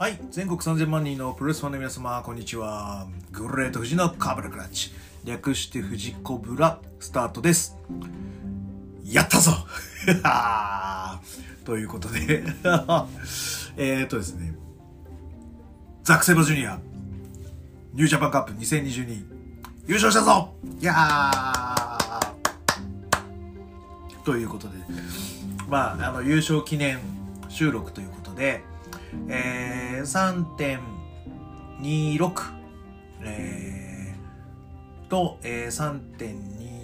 はい、全国3000万人のプロレスファンの皆様、こんにちは。グレート富士のカブラクラッチ。略して富士コブラ、スタートです。やったぞ！ということで。えっとですね、ザク・セバジュニア、ニュージャパンカップ2022、優勝したぞ！いやー！ということで、まあ、あの、優勝記念収録ということで、えー、3.26、えー、と、えー、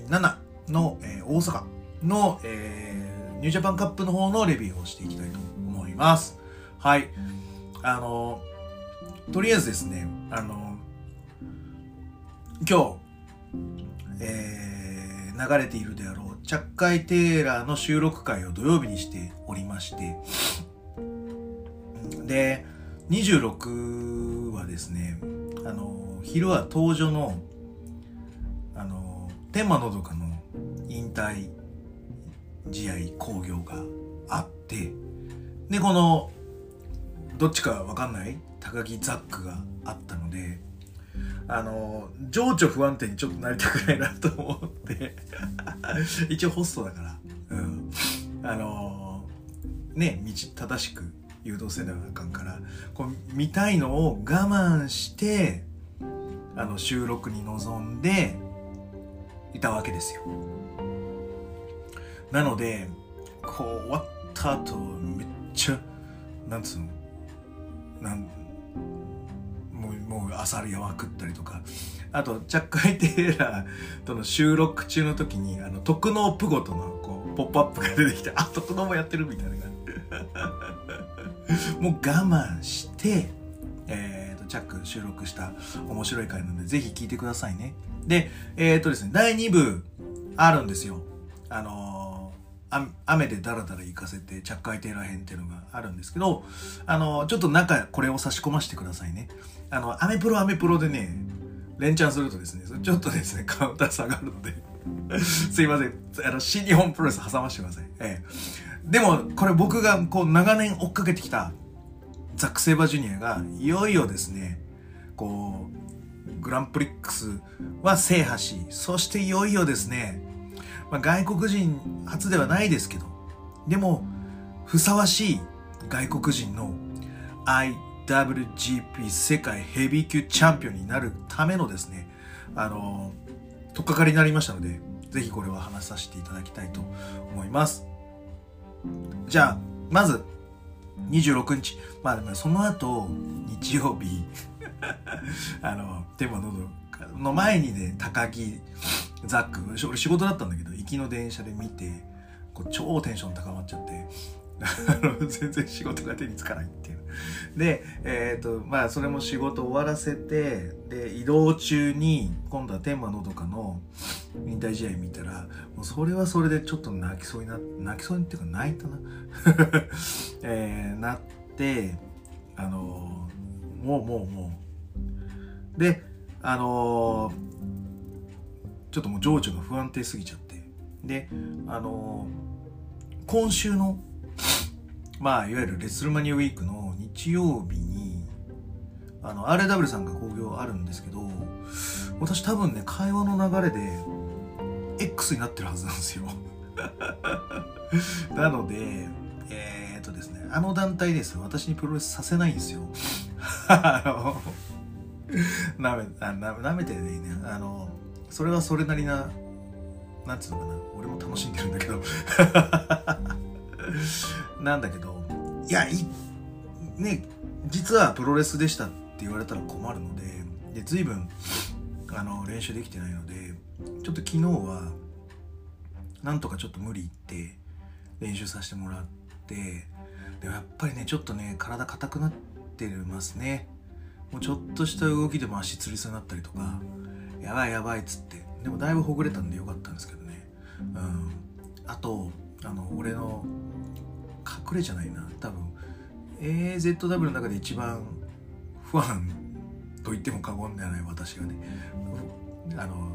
3.27の、えー、大阪の、えー、ニュージャパンカップの方のレビューをしていきたいと思います。はい。あの、とりあえずですね、あの、今日、えー、流れているであろう、チャッカイテーラーの収録会を土曜日にしておりまして、で、26はですね、あの、昼は登場の、あの、天満のどかの引退試合興行があって、で、この、どっちかわかんない高木ザックがあったので、あの、情緒不安定にちょっとなりたくないなと思って、一応ホストだから、うん。あの、ね、道正しく誘導せなあかんからこう見たいのを我慢してあの収録に臨んでいたわけですよ。なのでこう終わった後めっちゃなんつうのなんもうもう朝リアは食ったりとかあとチャッカイ・テイラーとの収録中の時にあの特納プゴとのこうポップアップが出てきてあ特納もやってるみたいな感じ。もう我慢して、えー、と、チャック収録した面白い回なので、ぜひ聞いてくださいね。で、えっ、ー、とですね、第2部あるんですよ。あのー、雨でダラダラ行かせて、チャッカイテーラー編っていうのがあるんですけど、あのー、ちょっと中、これを差し込ませてくださいね。あの、アメプロアメプロでね、連チャンするとですね、ちょっとですね、カウンター下がるので、すいません。あの、新日本プロレス挟ましてください。ええでも、これ僕がこう長年追っかけてきたザック・セイバージュニアがいよいよですね、こう、グランプリックスは制覇し、そしていよいよですね、まあ、外国人初ではないですけど、でも、ふさわしい外国人の IWGP 世界ヘビー級チャンピオンになるためのですね、あの、とっかかりになりましたので、ぜひこれは話させていただきたいと思います。じゃあ、まず、26日。まあでもその後、日曜日、あの、テーマの前にね、高木、ザック、俺仕事だったんだけど、行きの電車で見て、こう超テンション高まっちゃって、全然仕事が手につかないっていう。で、えっ、ー、と、まあ、それも仕事終わらせて、で、移動中に、今度は天満のどかの引退試合見たら、もうそれはそれでちょっと泣きそうにな、泣きそうにっていうか泣いたな。えー、なって、あのー、もうもうもう。で、あのー、ちょっともう情緒が不安定すぎちゃって。で、あの今週の、まあ、いわゆるレッスルマニアウィークの日曜日に、あの、RW さんが興行あるんですけど、私多分ね、会話の流れで、X になってるはずなんですよ。なので、えー、っとですね、あの団体です私にプロレスさせないんですよ。あの、なめ、あななめてね、あの、それはそれなりな、なんつうのかな、俺も楽しんでるんだけど、なんだけど、いや、い、ね、実はプロレスでしたって言われたら困るので、で、随分、あの、練習できてないので、ちょっと昨日は、なんとかちょっと無理言って、練習させてもらって、でもやっぱりね、ちょっとね、体硬くなってますね。もうちょっとした動きでも足つりそうになったりとか、やばいやばいっつって。でもだいぶほぐれたんでよかったんですけどね。うん。あと、あの、俺の、隠れじゃないな、多分、AZW の中で一番不安と言っても過言ではない私がね、あの、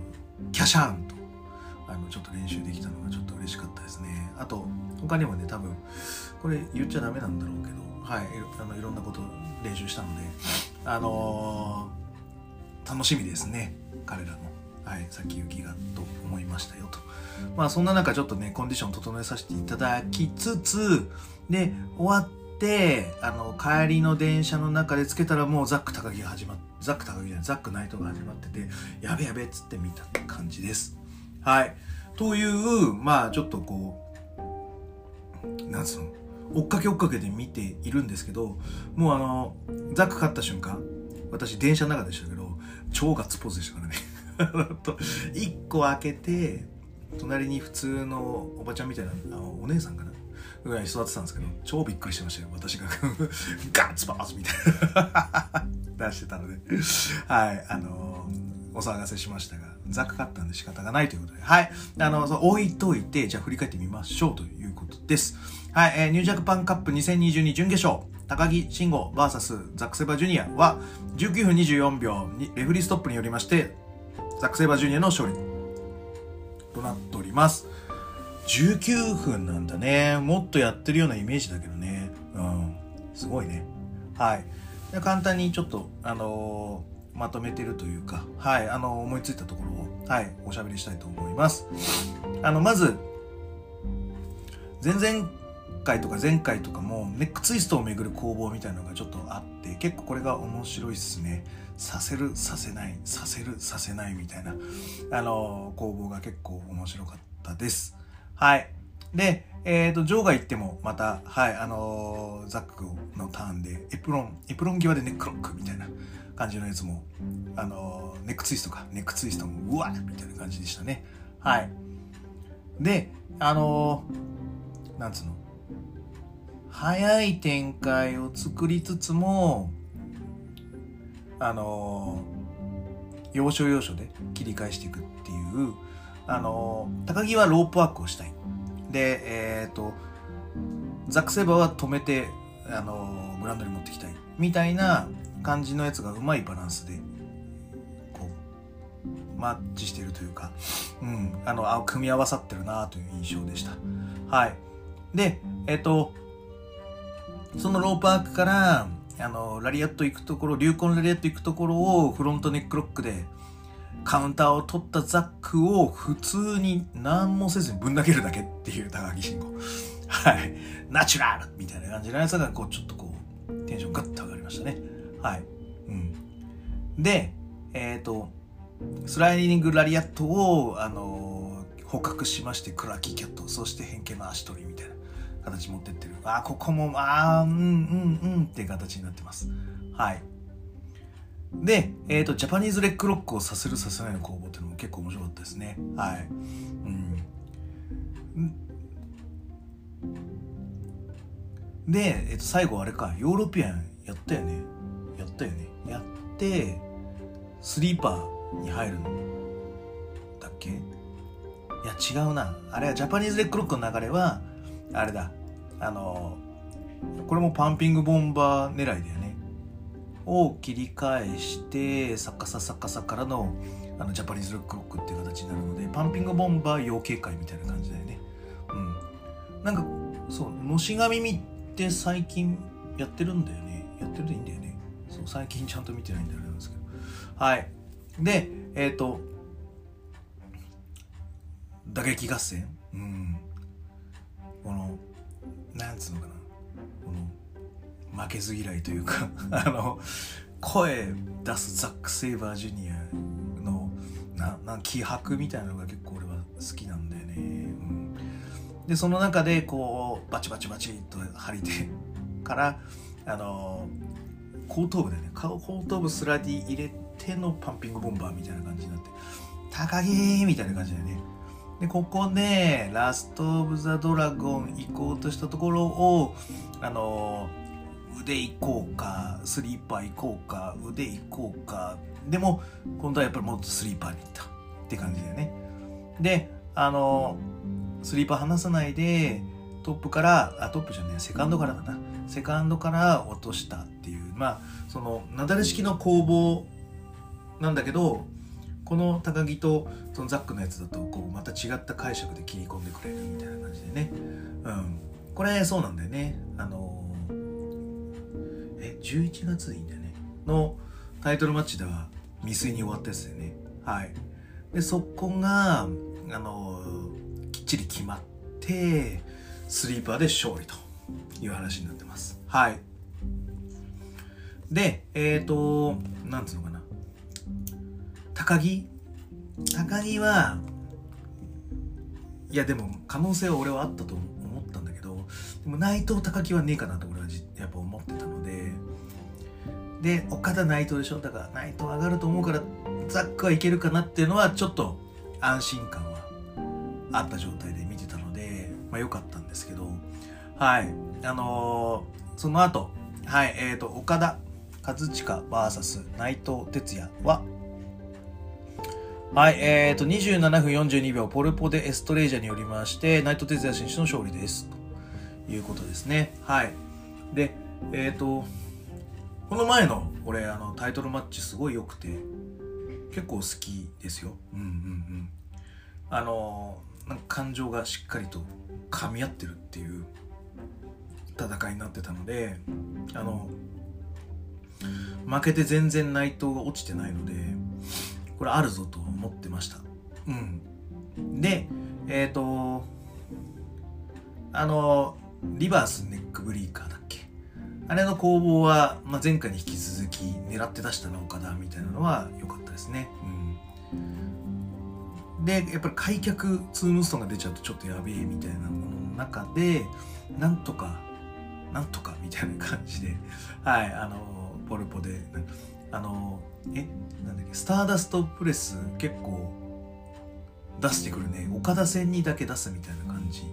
キャシャーンと、あの、ちょっと練習できたのがちょっと嬉しかったですね。あと、他にもね、多分、これ言っちゃダメなんだろうけど、はいあのいろんなこと練習したのであのー、楽しみですね。彼らの、はい、先行きがと思いましたよと。まあそんな中ちょっとねコンディション整えさせていただきつつで終わってあの帰りの電車の中でつけたらもうザック高木が始まっザック高木じゃないザックナイトが始まっててやべやべっつって見た感じです。はい。というまあちょっとこうなんつうの追っかけ追っかけで見ているんですけどもうあのザック勝った瞬間私電車の中でしたけど超ガッツポーズでしたからね。1個開けて隣に普通のおばちゃんみたいなあお姉さんかなぐらい座ってたんですけど超びっくりしてましたよ。私がガッツポーズみたいな。出してたので。はい。あのお騒がせしましたがザック勝ったんで仕方がないということで。はい。あのそ置いといてじゃあ振り返ってみましょうということです。はい、えー、ニュージャパンカップ2022準決勝、高木慎吾 VS ザック・セバジュニアは19分24秒にレフリーストップによりまして、ザック・セバジュニアの勝利となっております。19分なんだね。もっとやってるようなイメージだけどね。うん。すごいね。はい。簡単にちょっと、あのー、まとめてるというか、はい、あのー、思いついたところを、はい、おしゃべりしたいと思います。あの、まず、全然回とか前回とかもネックツイストをめぐる攻防みたいなのがちょっとあって結構これが面白いっすねさせるさせないさせるさせないみたいなあの攻防が結構面白かったですはい。でえっ、ー、と場外行ってもまたはいあのザックのターンでエプロンエプロン際でネックロックみたいな感じのやつもあのネックツイストか。ネックツイストもうわみたいな感じでしたね。はい。であのなんつうの。早い展開を作りつつもあの要所要所で切り返していくっていうあの高木はロープワークをしたい。でえっ、ー、とザック・セバーは止めてあのグラウンドに持ってきたい。みたいな感じのやつがうまいバランスでこうマッチしてるというか、うん、あのあ組み合わさってるなという印象でした。はい。でえっ、ー、とそのロープアークから、あの、ラリアット行くところ、流行のラリアット行くところをフロントネックロックでカウンターを取ったザックを普通に何もせずにぶん投げるだけっていう高木慎吾。はい。ナチュラルみたいな感じのやつが、こう、ちょっとこう、テンションガッと上がりましたね。はい。うん。で、えっ、ー、と、スライディングラリアットを、あのー、捕獲しまして、クラッキーキャット、そして変形の足取りみたいな。形持ってってる。あ、ここも、あうんうんうんっていう形になってます。はい。で、えっ、ー、と、ジャパニーズレッグロックをさせるさせないの攻防っていうのも結構面白かったですね。はい。うん。で、えっ、ー、と、最後あれか、ヨーロピアンやったよね。やったよね。やって、スリーパーに入るのだっけ？いや、違うな。あれはジャパニーズレッグロックの流れは、あれだあのこれもパンピングボンバー狙いだよねを切り返してサカササカサからのあのジャパニーズロックロックっていう形になるのでパンピングボンバー養鶏会みたいな感じだよね。うん。なんかそうのしが耳って最近やってるんだよね。やってるでいいんだよね。そう最近ちゃんと見てないんであれなんですけど。はい。でえっ、ー、と打撃合戦。うん。このなんつうのかな。負けず嫌いというかあの声出すザック・セイバージュニアのなな気迫みたいなのが結構俺は好きなんだよね、うん、でその中でこうバチバチバチと張り手からあの後頭部でね。後頭部スラディ入れてのパンピングボンバーみたいな感じになって高木みたいな感じだよね。で、ここで、ラスト・オブ・ザ・ドラゴン行こうとしたところを、あの、腕行こうか、スリーパー行こうか、腕行こうか。でも、今度はやっぱりもっとスリーパーに行ったって感じだよね。で、あの、スリーパー離さないで、トップから、あ、トップじゃねえ、セカンドからだな。セカンドから落としたっていう、まあ、その、なだれ式の攻防なんだけど、この高木とそのザックのやつだとこうまた違った解釈で切り込んでくれるみたいな感じでね、うん、これそうなんだよねあのえ11月でいいんだよね。のタイトルマッチでは未遂に終わったやつだよね。はい。でそこがあのきっちり決まってスリーパーで勝利という話になってます。はい。でえっ、ー、となんつうのかな。高木？高木はいやでも可能性は俺はあったと思ったんだけどでも内藤高木はねえかなとで岡田内藤でしょ？だから内藤上がると思うからザックはいけるかなっていうのはちょっと安心感はあった状態で見てたのでまあ良かったんですけどはいあのー、その後はいえっ、ー、と岡田和親 VS 内藤哲也ははい、えーと、27分42秒、ポルポでエストレージャによりまして、内藤哲也選手の勝利です。ということですね。はい。で、えっ、ー、と、この前の、俺、あの、タイトルマッチすごい良くて、結構好きですよ。うんうんうん。あの、なんか感情がしっかりと噛み合ってるっていう戦いになってたので、あの、負けて全然内藤が落ちてないので、これあるぞと思ってました。うん。で、えっ、ー、と、あの、リバースネックブリーカーだあれの攻防は、まあ、前回に引き続き狙って出したの岡田みたいなのは良かったですね。うん。で、やっぱり開脚ツームストンが出ちゃうとちょっとやべえみたいなものの中で、なんとか、なんとかみたいな感じで、はい、あの、ポルポで、あの、えなんだっけスターダストプレス結構出してくるね岡田戦にだけ出すみたいな感じ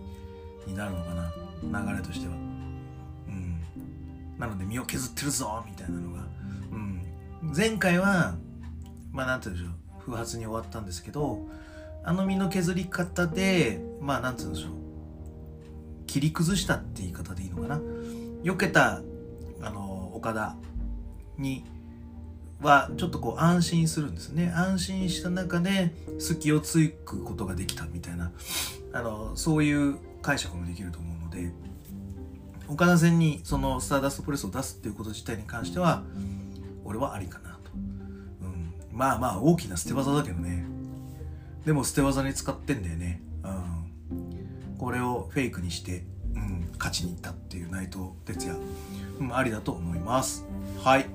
になるのかな流れとしてはなので身を削ってるぞみたいなのがうん。前回はまあなんて言うんでしょう。不発に終わったんですけどあの身の削り方でまあなんて言うんでしょう。切り崩したって言い方でいいのかな。避けたあの岡田にはちょっとこう安心するんですね。安心した中で隙をつくことができたみたいなあのそういう解釈もできると思うので。岡田戦にそのスターダストプレスを出すっていうこと自体に関しては俺はありかなと、うん、まあまあ大きな捨て技だけどね。でも捨て技に使ってんだよね、うん、これをフェイクにして、うん、勝ちに行ったっていう内藤哲也、うん、ありだと思います。はい。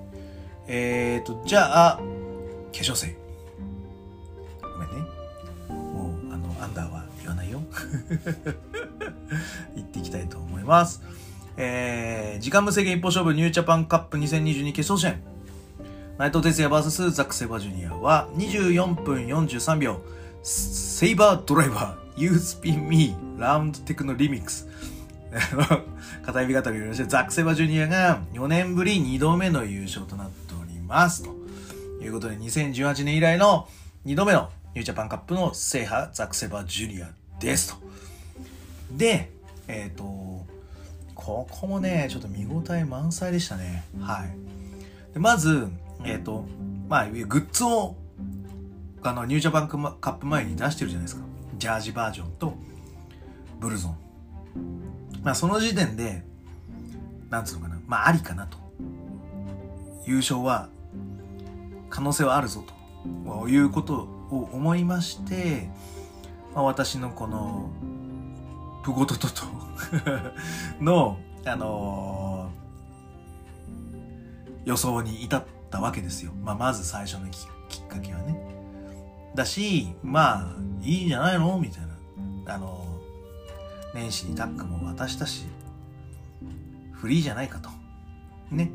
えーと、じゃあ、化粧水。ごめんね。もう、あの、アンダーは言わないよ。言っていきたいと思います。えー、時間無制限一歩勝負ニュージャパンカップ2022決勝戦。内藤哲也 VS ザック・セバージュニアは24分43秒。セイバードライバー、ユースピンミー、ラウンドテクノリミックス。片指語りをよろしザック・セバージュニアが4年ぶり2度目の優勝となっておりますということで2018年以来の2度目のニュージャパンカップの制覇ザクセバージュニアですとでえっ、ー、とここもねちょっと見応え満載でしたね。はい。でまずえっ、ー、とまあグッズをあのニュージャパンカップ前に出してるじゃないですか。ジャージバージョンとブルゾン。まあその時点でなんつうのかな。まあありかなと。優勝は可能性はあるぞと。いうことを思いまして、まあ、私のこのプゴトトトの、あのー、予想に至ったわけですよ。まあ、まず最初のきっかけはね。だし、まあ、いいんじゃないの？みたいな。あのー、年始にタッグも渡したし、フリーじゃないかと。ね。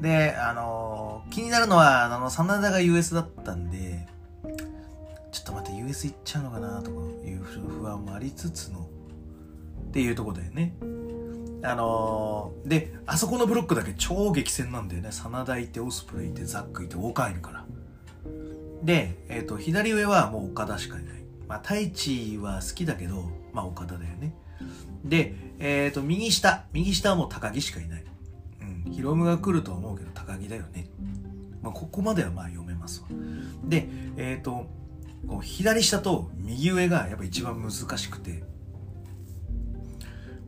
で、あのー、気になるのは、あの、真田が US だったんで、ちょっと待って、US 行っちゃうのかなとかいう不安もありつつの、っていうとこだよね。あのー、で、あそこのブロックだけ超激戦なんだよね。真田いて、オスプレイいて、ザックいて、オーカーいるから。で、えっ、ー、と、左上はもう岡田しかいない。まあ、太一は好きだけど、まあ、岡田だよね。で、えっ、ー、と、右下、右下はもう高木しかいない。うんヒロムが来るとは思うけど高木だよね。まあ、ここまではまあ読めますわ。で、えっ、と、こう左下と右上がやっぱ一番難しくて、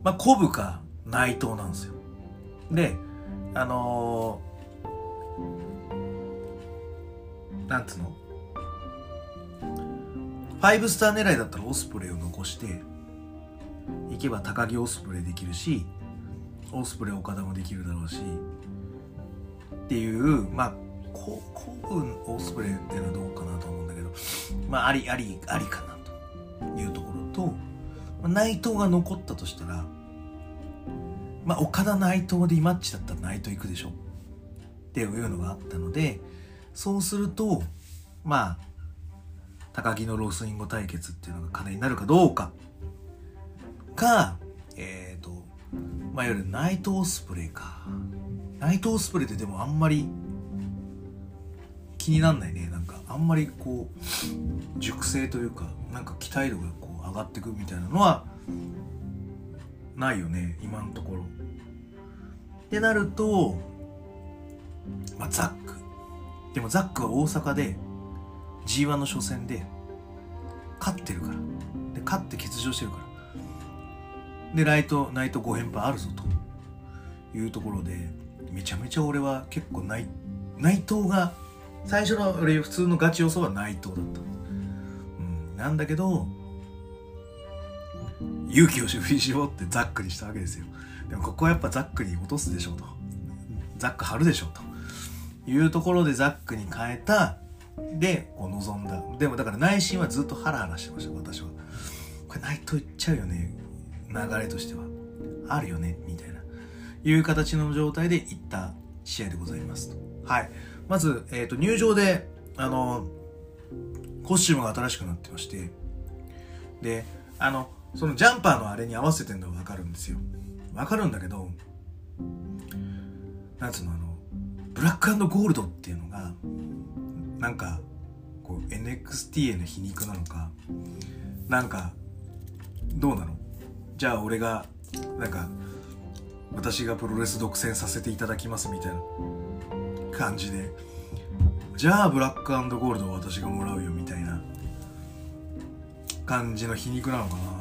まあ、コブか内藤なんですよ。で、あのー、なんつうの？5スター狙いだったらオスプレイを残していけば高木オスプレイできるしオスプレイ岡田もできるだろうしっていうまあこう分オスプレイっていうのはどうかなと思うんだけどまあありありありかなというところと、内藤が残ったとしたらまあ岡田内藤でイマッチだったら内藤行くでしょ。っていうのがあったのでそうするとまあ高木のロースインゴ対決っていうのが金になるかどうか。かえっ、ー、とまあいわゆるナイトオスプレイか。ナイトオスプレイってでもあんまり気になんないね。なんかあんまりこう熟成というかなんか期待度がこう上がってくみたいなのはないよね今のところ。ってなると、まあ、ザック。でもザックは大阪で G1 の初戦で勝ってるから。で勝って欠場してるから。でライトナイト5連覇あるぞと。いうところでめちゃめちゃ俺は結構内内藤が最初の俺普通のガチ予想は内藤だった、うん、なんだけど勇気を振り絞ってザックにしたわけですよ。でもここはやっぱザックに落とすでしょうと。ザック張るでしょうと。いうところでザックに変えたでこう望んだ。でもだから内心はずっとハラハラしてました私は。これ内藤いっちゃうよね。流れとしては。あるよねみたいな。いう形の状態でいった試合でございますと。はい。まず、えーと、入場であのコスチュームが新しくなってまして。であのそのジャンパーのあれに合わせてるのが分かるんですよ。分かるんだけどなんつうのあのブラックゴールドっていうのがなんかこう NXT への皮肉なのかなんかどうなの？じゃあ俺がなんか私がプロレス独占させていただきますみたいな感じでじゃあブラックゴールドを私がもらうよみたいな感じの皮肉なのかな？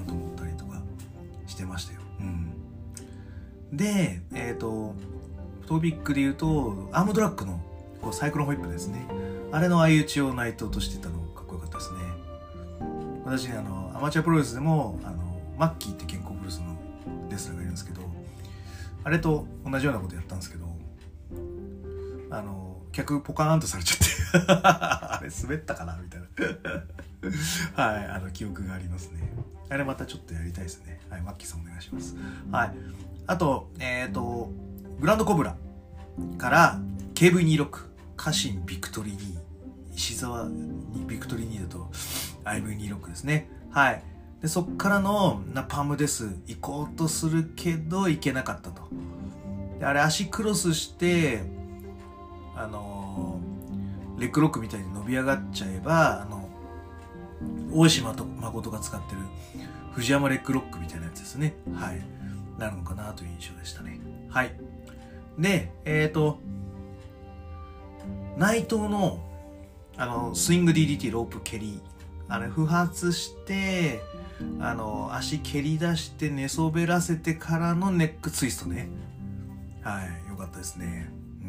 で、えっ、ー、とトピックで言うとアームドラッグのこうサイクロンホイップですね。あれの相打ちを内藤としてたのかっこよかったですね。私ねあのアマチュアプロレスでもあのマッキーって健康プロレスのレスラーがいるんですけどあれと同じようなことやったんですけどあの客ポカーンとされちゃって あれ滑ったかなみたいな。はいあの記憶がありますね。あれまたちょっとやりたいですね。はいマッキーさんお願いします。はい。あとえっ、ー、とグランドコブラから KV26 家臣ビクトリー2石沢にビクトリー2だと IV26 ですね。はい。でそっからのナパムです行こうとするけど行けなかったと。であれ足クロスしてあのー、レッグロックみたいに伸び上がっちゃえばあの大島と誠が使ってる藤山レッグロックみたいなやつですねはいなるのかなという印象でしたねはいで、えっ、ー、と、内藤の、あの、スイング DDT ロープ蹴り、あれ、不発して、あの、足蹴り出して寝そべらせてからのネックツイストね。はい、よかったですね。う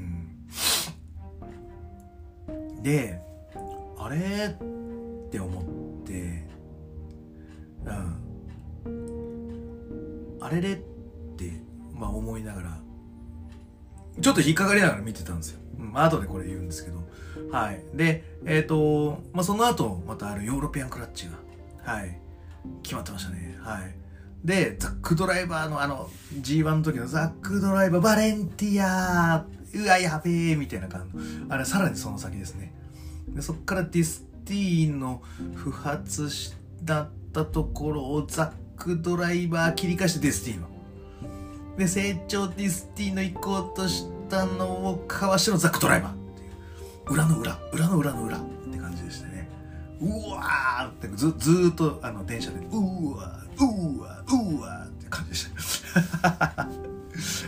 ん。で、あれって思って、うん。あれれって、まあ思いながら、ちょっと引っかかりながら見てたんですよ。うん、後でこれ言うんですけど。はい。で、えっ、ー、と、まあ、その後、またあるヨーロピアンクラッチが、はい、決まってましたね。はい。で、ザックドライバーのあの、G1 の時のザックドライバー、バレンティアーうわ、やべえみたいな感じ。あれ、さらにその先ですね。でそっからデスティーノ不発だったところをザックドライバー切り返してデスティーノ。で正調デスティーノ行こうとしたのをかわしてのザックドライバーっていう。裏の裏。裏の裏の裏って感じでしたね。うわーってずずっとあの電車でうわうわうわって感じでした。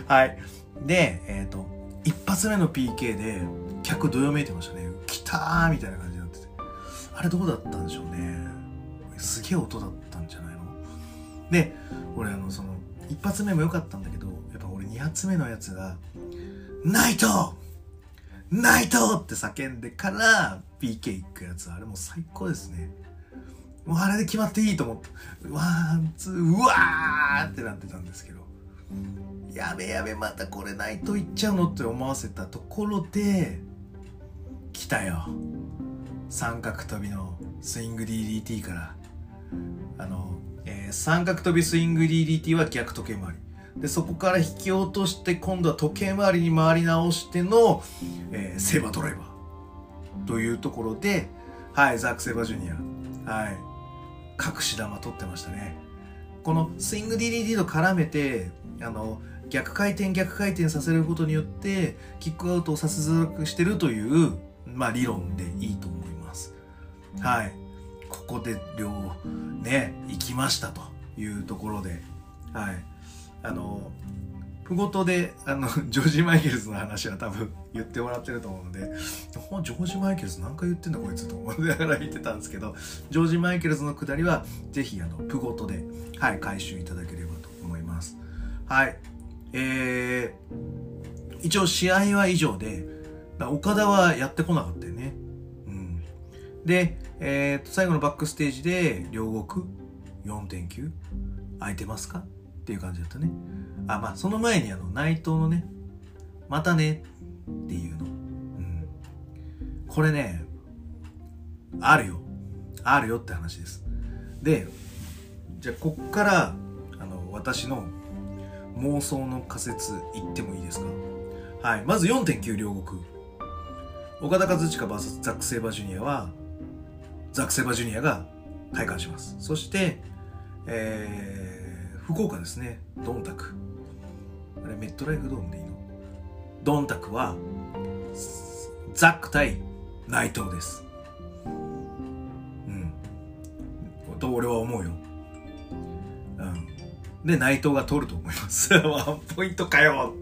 はい。でえっ、ー、と一発目の PK で客どよめいてましたね。来たーみたいな感じあれどうだったんでしょうね。すげえ音だったんじゃないの？で俺あのその一発目も良かったんだけどやっぱ俺二発目のやつが内藤！内藤！って叫んでから PK 行くやつ、あれもう最高ですね。もうあれで決まっていいと思って、ワン、ツー、うわーってなってたんですけど、やべやべ、またこれ内藤行っちゃうの？って思わせたところで、来たよ。三角跳びのスイング DDT から。あの、えー、三角跳びスイング DDT は逆時計回り。でそこから引き落として今度は時計回りに回り直しての、えー、セーバードライバーというところで、はい、ザック・セーバージュニア、はい、隠し玉取ってましたね。このスイング DDT と絡めて、あの、逆回転逆回転させることによって、キックアウトをさせづらくしてるという、まあ理論でいいと思います。はい。ここで両、ね、行きましたというところで、はい。あのプゴトであの ジョージ・マイケルズの話は多分言ってもらってると思うのでジョージ・マイケルズ何回言ってんだこいつと思いながら見てたんですけどジョージ・マイケルズのくだりはぜひあのプゴトで、はい、回収いただければと思いますはいえー、一応試合は以上で岡田はやってこなかったよねうんで、えー、最後のバックステージで両国4.9空いてますか？っていう感じだったね。あ、まあ、その前にあの、内藤のね、またねっていうの。うん。これね、あるよ。あるよって話です。で、じゃあ、こっから、あの、私の妄想の仮説言ってもいいですか？はい。まず4.9両国。岡田和親 VS ザック・セイバージュニアは、ザク・セバジュニアが体感します。そして、えー、福岡ですね。ドンタク。あれメットライフドームでいいの？ドンタクはザック対内藤です。うん。と俺は思うよ。うん。で内藤が取ると思います。ワンポイントかよ。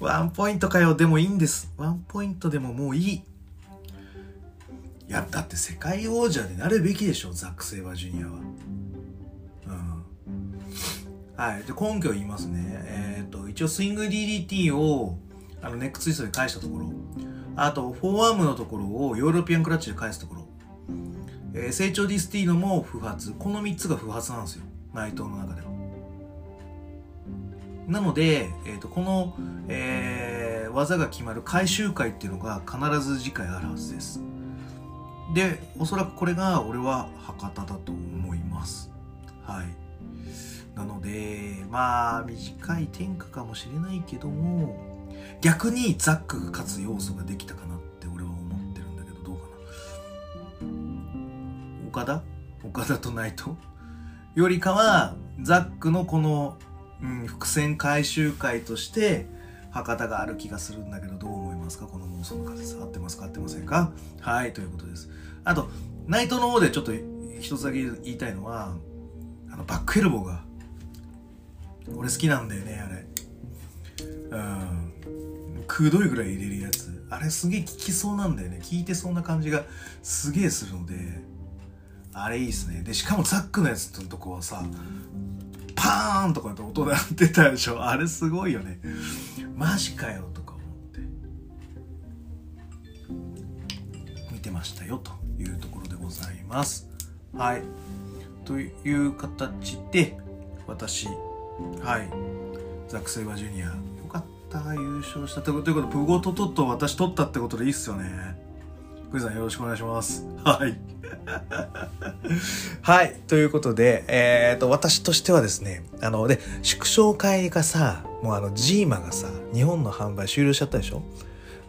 ワンポイントかよ。でもいいんです。ワンポイントでももういい。いやだって世界王者でなるべきでしょザック・セイバージュニアはうんはい。で、根拠を言いますね。えっ、ー、と、一応スイング DDT を、あの、ネックツイストで返したところ、あと、フォーアームのところをヨーロピアンクラッチで返すところ、えー、正調デスティーノも不発。この3つが不発なんですよ。内藤の中では。なので、えっ、ー、と、この、えー、技が決まる回収回っていうのが必ず次回あるはずです。で、おそらくこれが俺は博多だと思います。はい。なので、まあ、短い天下かもしれないけども、逆にザックが勝つ要素ができたかなって俺は思ってるんだけど、どうかな。岡田？岡田と内藤よりかは、ザックのこの、うん、伏線回収会として、博多がある気がするんだけど、どう？ますか？この妄想の仮説。合ってますか？合ってませんか？はい、ということです。あと、内藤の方でちょっと一つだけ言いたいのは、あの、バックエルボーが俺好きなんだよね、あれ。うん。くどいぐらい入れるやつ。あれすげえ効きそうなんだよね。効いてそうな感じがすげえするので、あれいいっすね。で、しかもザックのやつのとこはさ、パーンとかって音鳴ってたでしょ。あれすごいよね。マジかよて。ましたよというところでございます。はい。という形で、私、はい。ザック・セイバージュニア。よかった、優勝した。ということで、プゴトトット私取ったってことでいいっすよね。クイさんよろしくお願いします。はい。はい。ということで、えっ、ー、と、私としてはですね、あの、で、縮小会がさ、もうあの、ジーマがさ、日本の販売終了しちゃったでしょ？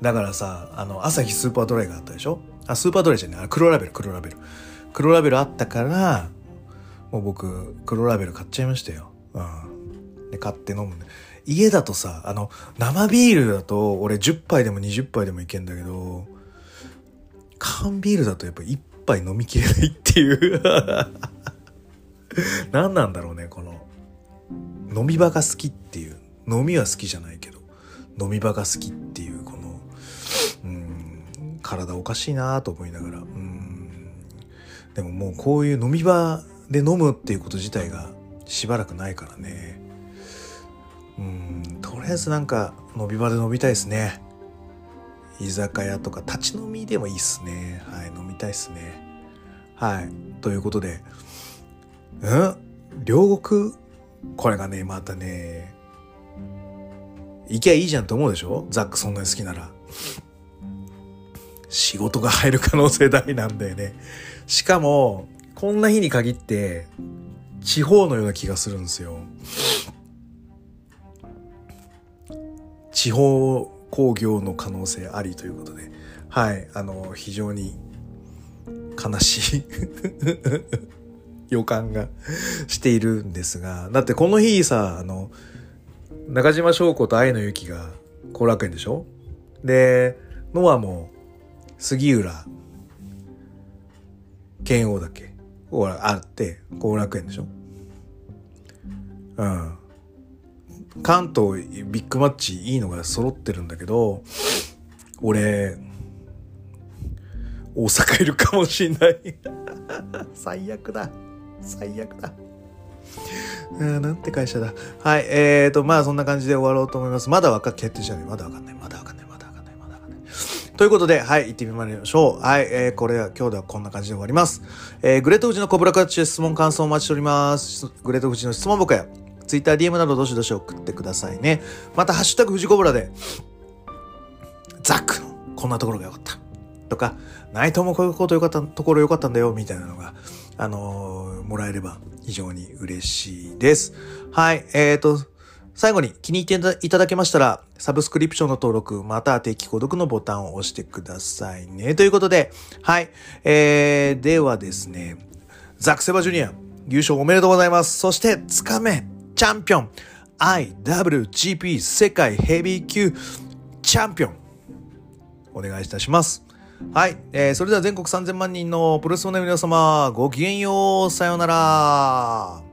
だからさ、あの、朝日スーパードライがあったでしょ？あ、スーパードライじゃない、黒ラベル、黒ラベル。黒ラベルあったから、もう僕、黒ラベル買っちゃいましたよ。うん。で買って飲むんで。家だとさ、あの、生ビールだと俺10杯でも20杯でもいけんだけど、缶ビールだとやっぱ1杯飲みきれないっていう 何なんだろうね、この、飲み場が好きっていう。飲みは好きじゃないけど、飲み場が好きっていう、体おかしいなと思いながら、うん。でももうこういう飲み場で飲むっていうこと自体がしばらくないからね。うんとりあえずなんか飲み場で飲みたいですね。居酒屋とか立ち飲みでもいいっすね。はい、飲みたいっすね。はい。ということで、うん？両国？これがね、またね、行きゃいいじゃんと思うでしょ？ザックそんなに好きなら。仕事が入る可能性大なんだよね。しかも、こんな日に限って、地方のような気がするんですよ。地方工業の可能性ありということで、はい、あの、非常に悲しい 予感がしているんですが、だってこの日さ、あの、中島翔子と愛のゆきが後楽園でしょ？で、ノアも杉浦剣王だっけあって後楽園でしょ？うん。関東ビッグマッチいいのが揃ってるんだけど俺大阪いるかもしんない。最悪だ。最悪だ。なんて会社だ。はいえーとまあそんな感じで終わろうと思います。まだわか決定じゃないまだわかんない。まだわかんない。ということで、はい、行ってみましょう。はい、えー、これは今日ではこんな感じで終わります。えー、グレート富士のコブラクラッチで質問感想お待ちしております。グレート富士の質問僕や、ツイッター DM などどしどし送ってくださいね。また、ハッシュタグ富士コブラで、ザックのこんなところが良かった。とか、内藤もこういうこと良かったところ良かったんだよ、みたいなのが、あのー、もらえれば非常に嬉しいです。はい、えーと、最後に気に入っていただけましたら、サブスクリプションの登録、また定期購読のボタンを押してくださいね。ということで、はい。えー、ではですね、ザクセバジュニア、優勝おめでとうございます。そして、つかめ、チャンピオン、IWGP 世界ヘビー級チャンピオン、お願いいたします。はい。えー、それでは全国3000万人のプロレスの皆様、ごきげんよう。さようなら。